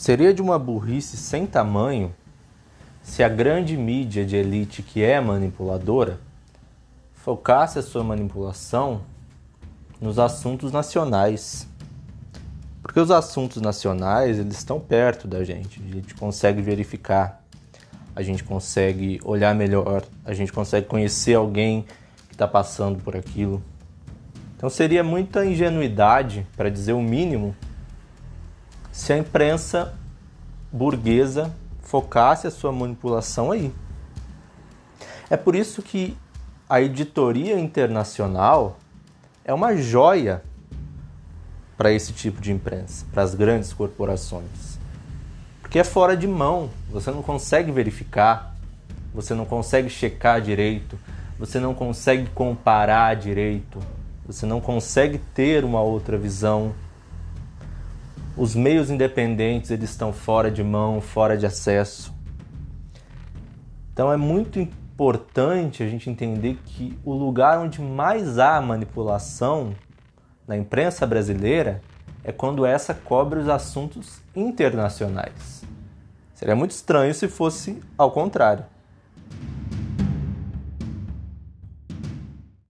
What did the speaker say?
Seria de uma burrice sem tamanho se a grande mídia de elite que é manipuladora focasse a sua manipulação nos assuntos nacionais. Porque os assuntos nacionais, eles estão perto da gente, a gente consegue verificar, a gente consegue olhar melhor, a gente consegue conhecer alguém que está passando por aquilo. Então seria muita ingenuidade, para dizer o mínimo, se a imprensa burguesa focasse a sua manipulação aí. É por isso que a editoria internacional é uma joia para esse tipo de imprensa, para as grandes corporações. Porque é fora de mão, você não consegue verificar, você não consegue checar direito, você não consegue comparar direito, você não consegue ter uma outra visão os meios independentes eles estão fora de mão, fora de acesso. Então é muito importante a gente entender que o lugar onde mais há manipulação na imprensa brasileira é quando essa cobre os assuntos internacionais. Seria muito estranho se fosse ao contrário.